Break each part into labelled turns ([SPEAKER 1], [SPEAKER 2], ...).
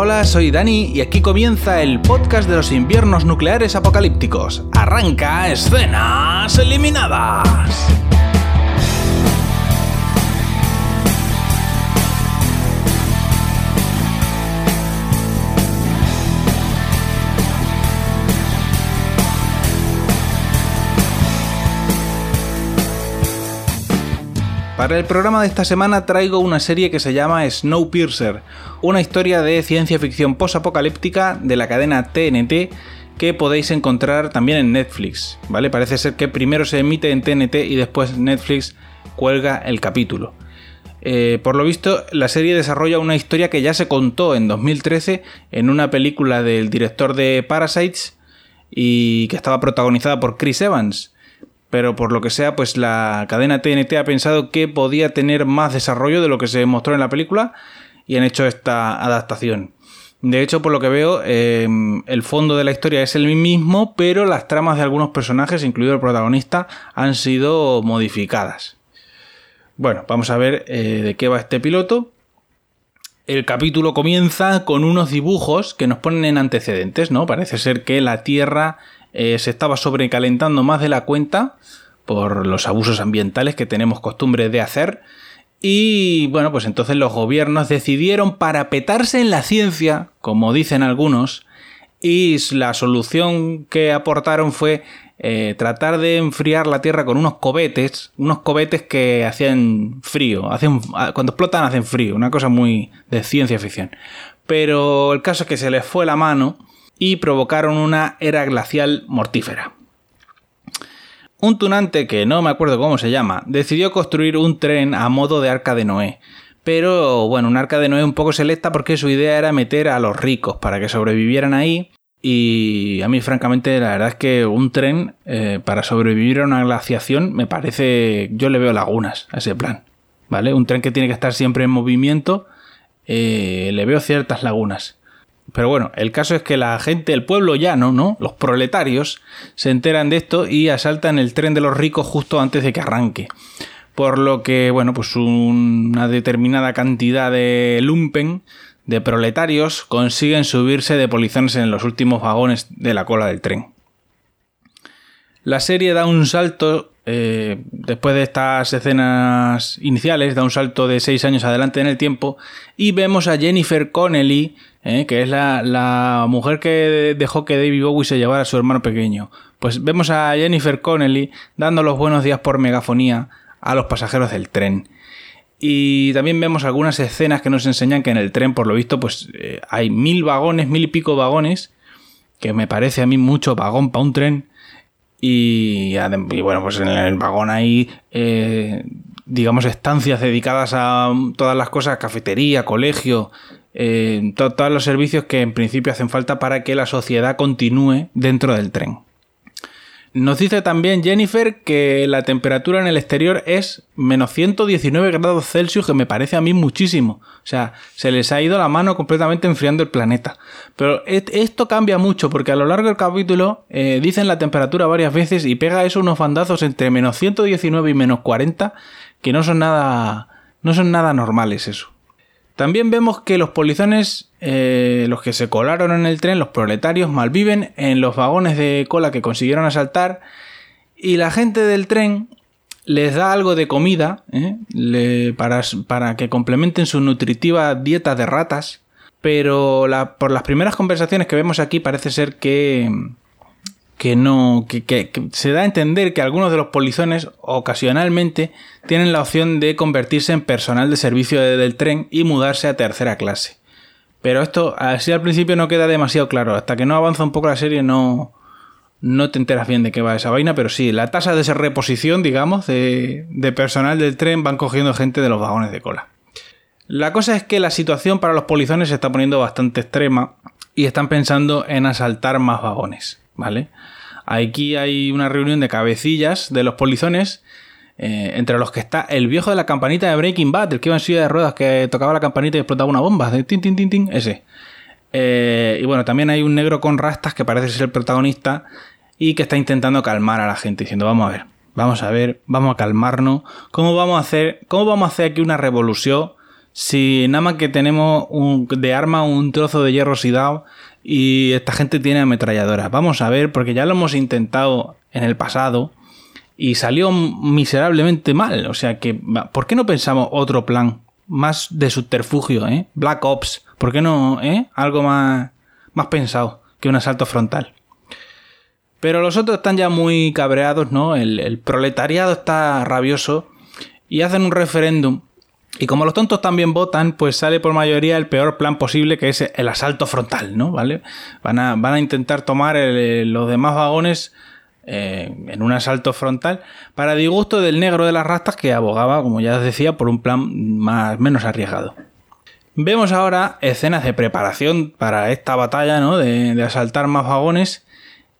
[SPEAKER 1] hola, soy Dani y aquí comienza el podcast de los inviernos nucleares apocalípticos. Arranca escenas eliminadas. Para el programa de esta semana traigo una serie que se llama Snowpiercer, una historia de ciencia ficción post-apocalíptica de la cadena TNT que podéis encontrar también en Netflix, ¿vale? Parece ser que primero se emite en TNT y después Netflix cuelga el capítulo. Eh, por lo visto, la serie desarrolla una historia que ya se contó en 2013 en una película del director de Parasites y que estaba protagonizada por Chris Evans pero por lo que sea, pues la cadena TNT ha pensado que podía tener más desarrollo de lo que se mostró en la película y han hecho esta adaptación. De hecho, por lo que veo, em, el fondo de la historia es el mismo, pero las tramas de algunos personajes, incluido el protagonista, han sido modificadas. Bueno, vamos a ver eh, de qué va este piloto. El capítulo comienza con unos dibujos que nos ponen en antecedentes, ¿no? Parece ser que la Tierra eh, se estaba sobrecalentando más de la cuenta por los abusos ambientales que tenemos costumbre de hacer. Y bueno, pues entonces los gobiernos decidieron parapetarse en la ciencia, como dicen algunos, y la solución que aportaron fue eh, tratar de enfriar la Tierra con unos cohetes, unos cohetes que hacían frío, hacen, cuando explotan hacen frío, una cosa muy de ciencia ficción. Pero el caso es que se les fue la mano y provocaron una era glacial mortífera. Un tunante que no me acuerdo cómo se llama, decidió construir un tren a modo de arca de Noé. Pero bueno, un arca de Noé un poco selecta porque su idea era meter a los ricos para que sobrevivieran ahí. Y a mí francamente la verdad es que un tren eh, para sobrevivir a una glaciación me parece... Yo le veo lagunas a ese plan. ¿Vale? Un tren que tiene que estar siempre en movimiento, eh, le veo ciertas lagunas. Pero bueno, el caso es que la gente, el pueblo llano, ¿no? Los proletarios se enteran de esto y asaltan el tren de los ricos justo antes de que arranque. Por lo que, bueno, pues una determinada cantidad de lumpen, de proletarios, consiguen subirse de polizones en los últimos vagones de la cola del tren. La serie da un salto, eh, después de estas escenas iniciales, da un salto de seis años adelante en el tiempo y vemos a Jennifer Connelly ¿eh? que es la, mujer que dejó que David Bowie se llevara a su hermano pequeño. Pues vemos a Jennifer Connelly dando los buenos días por megafonía a los pasajeros del tren. Y también vemos algunas escenas que nos enseñan que en el tren, por lo visto, pues eh, hay mil vagones, mil y pico vagones, que me parece a mí mucho vagón para un tren. Y, bueno, pues en el vagón hay, eh, digamos, estancias dedicadas a todas las cosas, cafetería, colegio, eh, todos los servicios que en principio hacen falta para que la sociedad continúe dentro del tren. Nos dice también Jennifer que la temperatura en el exterior es menos 119 grados Celsius, que me parece a mí muchísimo. O sea, se les ha ido la mano completamente enfriando el planeta. Pero esto cambia mucho porque a lo largo del capítulo eh, dicen la temperatura varias veces y pega eso unos bandazos entre menos 119 y menos 40 que no son nada, no son nada normales eso. También vemos que los polizones, eh, los que se colaron en el tren, los proletarios, malviven en los vagones de cola que consiguieron asaltar y la gente del tren les da algo de comida ¿eh? para, para, que complementen su nutritiva dieta de ratas, pero por las primeras conversaciones que vemos aquí parece ser que que no. Que, se da a entender que algunos de los polizones ocasionalmente tienen la opción de convertirse en personal de servicio del tren y mudarse a tercera clase. Pero esto, así al principio no queda demasiado claro. Hasta que no avanza un poco la serie, no, no te enteras bien de qué va esa vaina. Pero sí, la tasa de esa reposición, digamos, de, de personal del tren van cogiendo gente de los vagones de cola. La cosa es que la situación para los polizones se está poniendo bastante extrema y están pensando en asaltar más vagones. ¿Vale? Aquí hay una reunión de cabecillas de los polizones, eh, entre los que está el viejo de la campanita de Breaking Bad, el que iba en silla de ruedas, que tocaba la campanita y explotaba una bomba, de tin, tin, tin, tin, ese. Eh, y bueno, también hay un negro con rastas que parece ser el protagonista y que está intentando calmar a la gente, diciendo, vamos a ver, vamos a ver, vamos a calmarnos, ¿cómo vamos a hacer, cómo vamos a hacer aquí una revolución si nada más que tenemos de arma un trozo de hierro oxidado y esta gente tiene ametralladoras? Vamos a ver, porque ya lo hemos intentado en el pasado y salió miserablemente mal. O sea que, ¿por qué no pensamos otro plan? Más de subterfugio, ¿eh? Black Ops. ¿Por qué no, eh? Algo más, más pensado que un asalto frontal. Pero los otros están ya muy cabreados, ¿no? El, proletariado está rabioso y hacen un referéndum. Y como los tontos también votan, pues sale por mayoría el peor plan posible, que es el asalto frontal, ¿no? ¿Vale? Van a, van a intentar tomar los demás vagones eh, en un asalto frontal, para disgusto del negro de las rastas que abogaba, como ya os decía, por un plan más menos arriesgado. Vemos ahora escenas de preparación para esta batalla, ¿no? De, asaltar más vagones.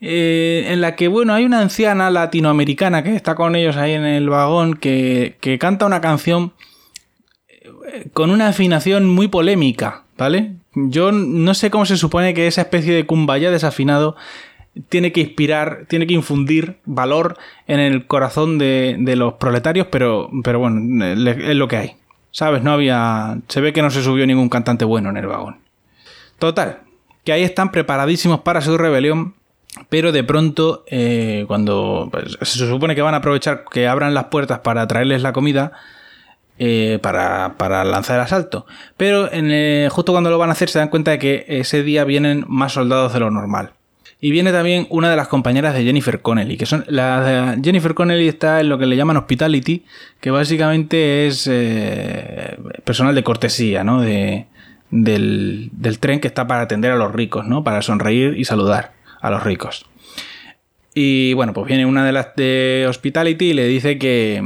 [SPEAKER 1] Eh, en la que, bueno, hay una anciana latinoamericana que está con ellos ahí en el vagón que, que canta una canción con una afinación muy polémica, ¿vale? Yo no sé cómo se supone que esa especie de cumbaya desafinado tiene que inspirar, tiene que infundir valor en el corazón de, los proletarios, pero, pero bueno, es lo que hay. ¿Sabes? No había. Se ve que no se subió ningún cantante bueno en el vagón. Total, que ahí están preparadísimos para su rebelión, pero de pronto, eh, cuando pues, se supone que van a aprovechar que abran las puertas para traerles la comida, eh, para, lanzar el asalto. Pero en, justo cuando lo van a hacer se dan cuenta de que ese día vienen más soldados de lo normal. Y viene también una de las compañeras de Jennifer Connelly, que son Jennifer Connelly está en lo que le llaman hospitality, que básicamente es eh, personal de cortesía, ¿no? De, del, tren que está para atender a los ricos, ¿no? Para sonreír y saludar a los ricos. Y bueno, pues viene una de las de Hospitality y le dice que,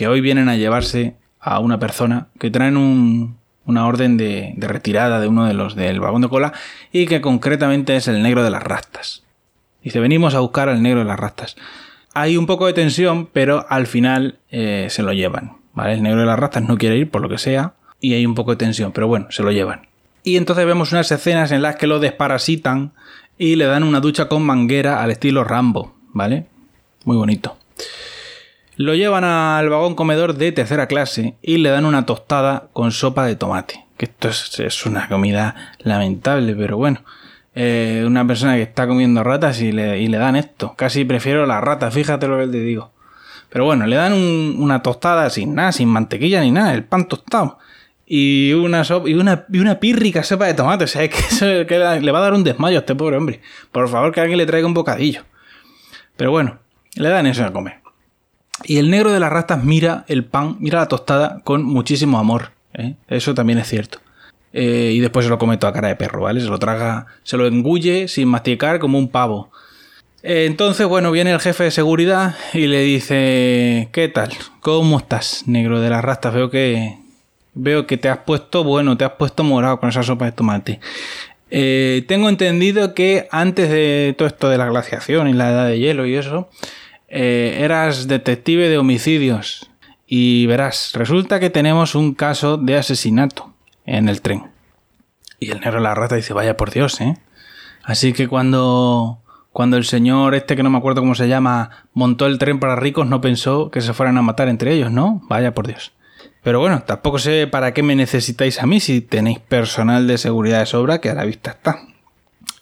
[SPEAKER 1] que hoy vienen a llevarse a una persona que traen un, una orden de, retirada de uno de los del vagón de cola y que concretamente es el negro de las rastas. Dice, venimos a buscar al negro de las rastas. Hay un poco de tensión, pero al final eh, se lo llevan. ¿vale? El negro de las rastas no quiere ir por lo que sea y hay un poco de tensión, pero bueno, se lo llevan. Y entonces vemos unas escenas en las que lo desparasitan y le dan una ducha con manguera al estilo Rambo, ¿vale? Muy bonito. Lo llevan al vagón comedor de tercera clase y le dan una tostada con sopa de tomate. Que esto es, una comida lamentable, pero bueno. Eh, una persona que está comiendo ratas y le, dan esto. Casi prefiero la rata, fíjate lo que te digo. Pero bueno, le dan una tostada sin nada, sin mantequilla ni nada, el pan tostado. Y una, sopa, y una, y una pírrica sopa de tomate. O sea, es que, que le va a dar un desmayo a este pobre hombre. Por favor, que alguien le traiga un bocadillo. Pero bueno, le dan eso a comer. Y el negro de las rastas mira el pan, mira la tostada con muchísimo amor. ¿eh? Eso también es cierto. Eh, y después se lo come toda cara de perro, ¿vale? Se lo traga, se lo engulle sin masticar como un pavo. Eh, entonces, bueno, viene el jefe de seguridad y le dice, ¿qué tal? ¿Cómo estás, negro de las rastas? Veo que veo que te has puesto, bueno, te has puesto morado con esa sopa de tomate. tengo entendido que antes de todo esto de la glaciación y la edad de hielo y eso, eh, eras detective de homicidios y verás, resulta que tenemos un caso de asesinato en el tren. Y el negro la rata dice, vaya por Dios, ¿eh? Así que cuando, cuando el señor este que no me acuerdo cómo se llama montó el tren para ricos no pensó que se fueran a matar entre ellos, ¿no? Vaya por Dios. Pero bueno, tampoco sé para qué me necesitáis a mí si tenéis personal de seguridad de sobra que a la vista está.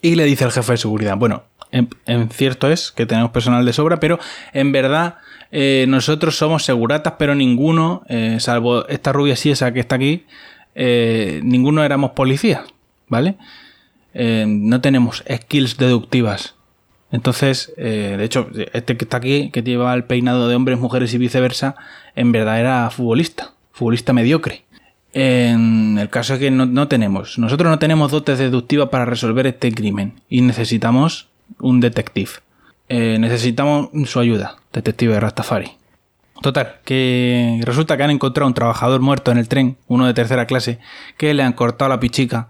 [SPEAKER 1] Y le dice el jefe de seguridad, bueno, en, cierto es que tenemos personal de sobra, pero en verdad eh, nosotros somos seguratas, pero ninguno, eh, salvo esta rubia sí esa que está aquí, eh, ninguno éramos policías, ¿vale? no tenemos skills deductivas. Entonces, de hecho, este que está aquí, que lleva el peinado de hombres, mujeres y viceversa, en verdad era futbolista, futbolista mediocre. En el caso es que no, no, tenemos. Nosotros no tenemos dotes deductivas para resolver este crimen y necesitamos un detective. Eh, necesitamos su ayuda, detective de Rastafari. Total, que resulta que han encontrado un trabajador muerto en el tren, uno de tercera clase, que le han cortado la pichica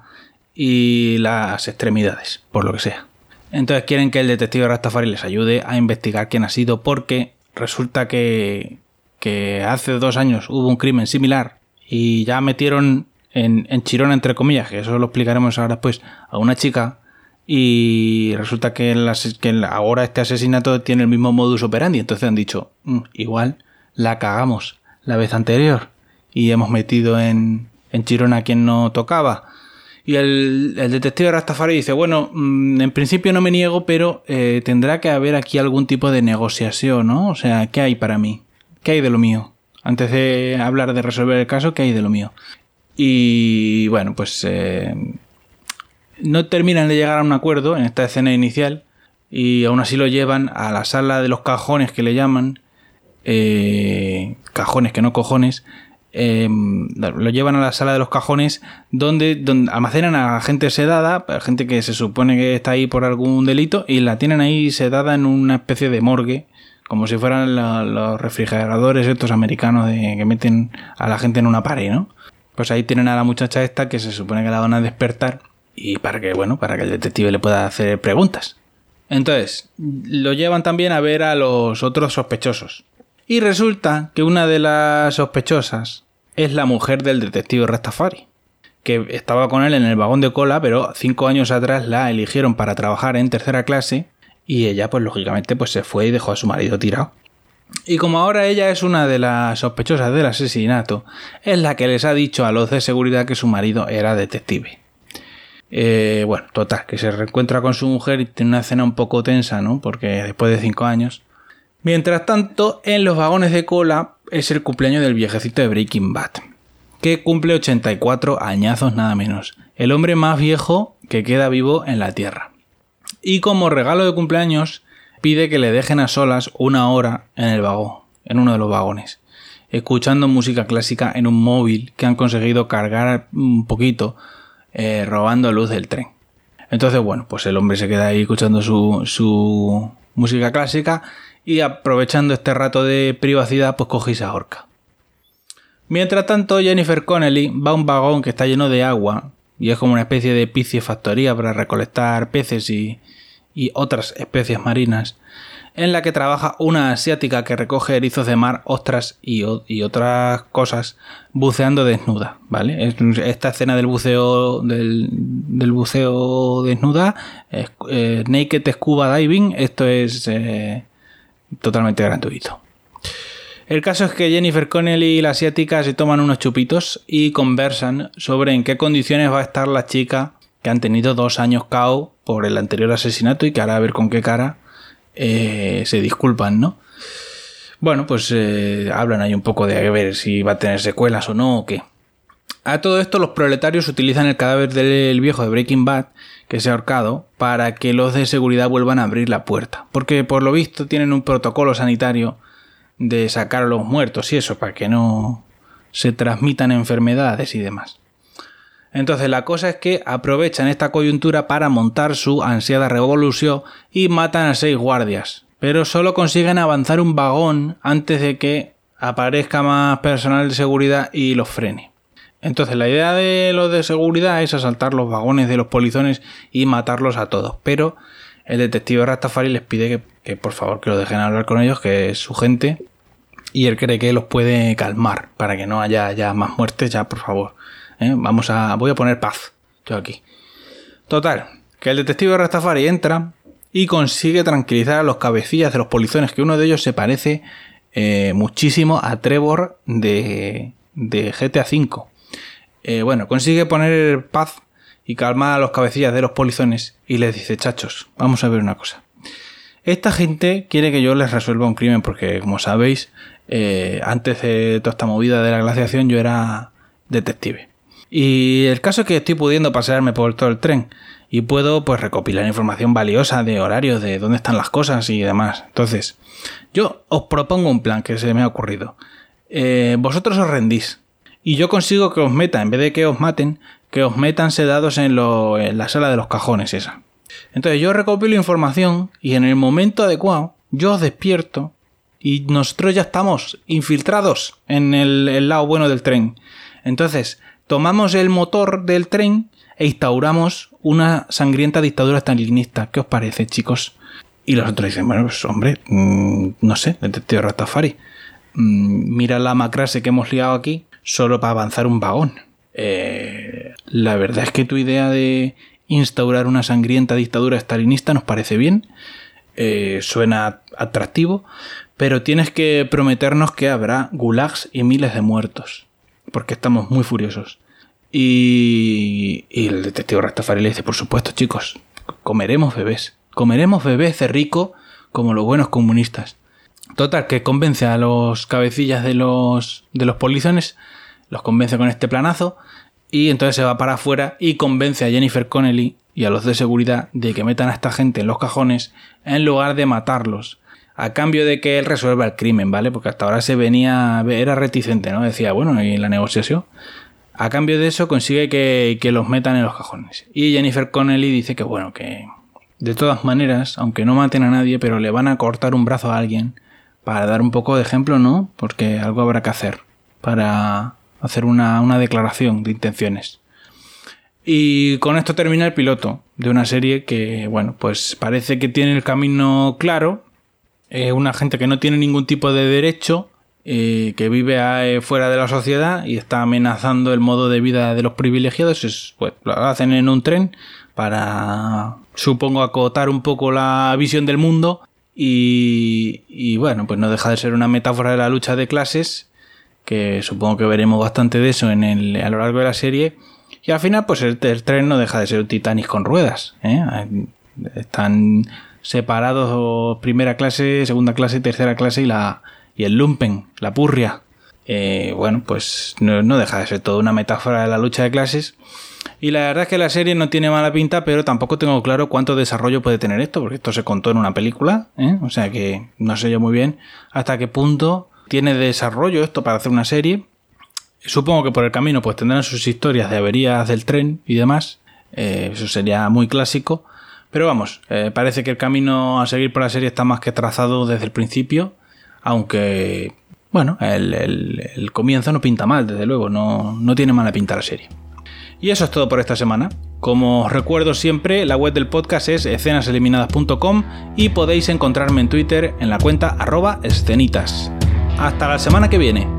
[SPEAKER 1] y las extremidades, por lo que sea. Entonces quieren que el detective Rastafari les ayude a investigar quién ha sido, porque resulta que, que hace dos años hubo un crimen similar y ya metieron en, en Chirona, entre comillas, que eso lo explicaremos ahora después, a una chica y resulta que, ahora este asesinato tiene el mismo modus operandi. Entonces han dicho, mm, igual la cagamos la vez anterior y hemos metido en, en Chirona a quien no tocaba. Y el, detective Rastafari dice, bueno, mm, en principio no me niego, pero eh, tendrá que haber aquí algún tipo de negociación, ¿no? O sea, ¿qué hay para mí? ¿Qué hay de lo mío? Antes de hablar de resolver el caso, ¿qué hay de lo mío? Y bueno, pues eh, no terminan de llegar a un acuerdo en esta escena inicial y aún así lo llevan a la sala de los cajones que le llaman, eh, cajones que no cojones, em, lo llevan a la sala de los cajones donde, donde, almacenan a gente sedada, gente que se supone que está ahí por algún delito, y la tienen ahí sedada en una especie de morgue, como si fueran los refrigeradores estos americanos de, que meten a la gente en una pared, ¿no? Pues ahí tienen a la muchacha esta que se supone que la van a despertar y para que, bueno, para que el detective le pueda hacer preguntas. Entonces, lo llevan también a ver a los otros sospechosos. Y resulta que una de las sospechosas es la mujer del detective Rastafari, que estaba con él en el vagón de cola, pero cinco años atrás la eligieron para trabajar en tercera clase y ella, pues lógicamente, pues se fue y dejó a su marido tirado. Y como ahora ella es una de las sospechosas del asesinato, es la que les ha dicho a los de seguridad que su marido era detective. Eh, bueno, total, que se reencuentra con su mujer y tiene una escena un poco tensa, ¿no? Porque después de cinco años. Mientras tanto, en los vagones de cola es el cumpleaños del viejecito de Breaking Bad, que cumple 84 añazos nada menos. El hombre más viejo que queda vivo en la Tierra. Y como regalo de cumpleaños, pide que le dejen a solas una hora en el vagón, en uno de los vagones, escuchando música clásica en un móvil que han conseguido cargar un poquito eh, robando luz del tren. Entonces, bueno, pues el hombre se queda ahí escuchando su, su música clásica y aprovechando este rato de privacidad, pues coge y se ahorca. Mientras tanto, Jennifer Connelly va a un vagón que está lleno de agua y es como una especie de piscifactoría para recolectar peces y, y otras especies marinas en la que trabaja una asiática que recoge erizos de mar, ostras y, otras cosas buceando desnuda, ¿vale? Esta escena del buceo del, buceo desnuda, eh, naked scuba diving, esto es eh, totalmente gratuito. El caso es que Jennifer Connelly y la asiática se toman unos chupitos y conversan sobre en qué condiciones va a estar la chica que han tenido dos años cao por el anterior asesinato y que ahora a ver con qué cara eh, se disculpan, ¿no? Bueno, pues eh, hablan ahí un poco de ver si va a tener secuelas o no o qué. A todo esto los proletarios utilizan el cadáver del viejo de Breaking Bad, que se ha ahorcado, para que los de seguridad vuelvan a abrir la puerta. Porque por lo visto tienen un protocolo sanitario de sacar a los muertos y eso, para que no se transmitan enfermedades y demás. Entonces la cosa es que aprovechan esta coyuntura para montar su ansiada revolución y matan a seis guardias, pero solo consiguen avanzar un vagón antes de que aparezca más personal de seguridad y los frene. Entonces la idea de los de seguridad es asaltar los vagones de los polizones y matarlos a todos, pero el detective Rastafari les pide que, por favor que lo dejen hablar con ellos, que es su gente, y él cree que los puede calmar para que no haya ya más muertes, ya por favor. ¿Eh? Vamos a. Voy a poner paz. Yo aquí. Total. Que el detective Rastafari entra y consigue tranquilizar a los cabecillas de los polizones, que uno de ellos se parece eh, muchísimo a Trevor de, de GTA V. Eh, bueno, consigue poner paz y calmar a los cabecillas de los polizones y les dice, chachos, vamos a ver una cosa. Esta gente quiere que yo les resuelva un crimen porque, como sabéis, antes de toda esta movida de la glaciación yo era detective. Y el caso es que estoy pudiendo pasearme por todo el tren y puedo pues recopilar información valiosa de horarios, de dónde están las cosas y demás. Entonces, yo os propongo un plan que se me ha ocurrido. Eh, vosotros os rendís y yo consigo que os meta, en vez de que os maten, que os metan sedados en, en la sala de los cajones esa. Entonces yo recopilo información y en el momento adecuado yo os despierto y nosotros ya estamos infiltrados en el, el lado bueno del tren. Entonces, tomamos el motor del tren e instauramos una sangrienta dictadura stalinista. ¿Qué os parece, chicos? Y los otros dicen, bueno, pues hombre, mm, no sé, detective Ratafari, mm, mira la macrase que hemos liado aquí solo para avanzar un vagón. Eh, la verdad es que tu idea de instaurar una sangrienta dictadura stalinista nos parece bien, eh, suena atractivo, pero tienes que prometernos que habrá gulags y miles de muertos. Porque estamos muy furiosos. Y, y el detective Rastafari le dice, por supuesto chicos, comeremos bebés, comeremos bebés de rico como los buenos comunistas. Total, que convence a los cabecillas de los, de los polizones, los convence con este planazo, y entonces se va para afuera y convence a Jennifer Connelly y a los de seguridad de que metan a esta gente en los cajones en lugar de matarlos. A cambio de que él resuelva el crimen, ¿vale? Porque hasta ahora se venía. era reticente, ¿no? Decía, bueno, ¿y la negociación? A cambio de eso consigue que, que los metan en los cajones. Y Jennifer Connelly dice que, bueno, que de todas maneras, aunque no maten a nadie, pero le van a cortar un brazo a alguien para dar un poco de ejemplo, ¿no? Porque algo habrá que hacer para hacer una, una declaración de intenciones. Y con esto termina el piloto de una serie que, bueno, pues parece que tiene el camino claro. Es una gente que no tiene ningún tipo de derecho, eh, que vive eh, fuera de la sociedad y está amenazando el modo de vida de los privilegiados. Es, pues, lo hacen en un tren para, supongo, acotar un poco la visión del mundo. Y, y bueno, pues no deja de ser una metáfora de la lucha de clases, que supongo que veremos bastante de eso en el, a lo largo de la serie y al final, pues el, tren no deja de ser un Titanic con ruedas. ¿eh? Están separados primera clase, segunda clase, tercera clase y, la, y el lumpen, la purria. Eh, bueno, pues no, deja de ser toda una metáfora de la lucha de clases. Y la verdad es que la serie no tiene mala pinta, pero tampoco tengo claro cuánto desarrollo puede tener esto, porque esto se contó en una película, ¿eh? o sea que no sé yo muy bien hasta qué punto tiene desarrollo esto para hacer una serie. Supongo que por el camino pues tendrán sus historias de averías del tren y demás. Eh, eso sería muy clásico. Pero vamos, eh, parece que el camino a seguir por la serie está más que trazado desde el principio. Aunque, bueno, el, comienzo no pinta mal, desde luego. No, no tiene mala pinta la serie. Y eso es todo por esta semana. Como os recuerdo siempre, la web del podcast es escenaseliminadas.com y podéis encontrarme en Twitter en la cuenta arroba escenitas. Hasta la semana que viene.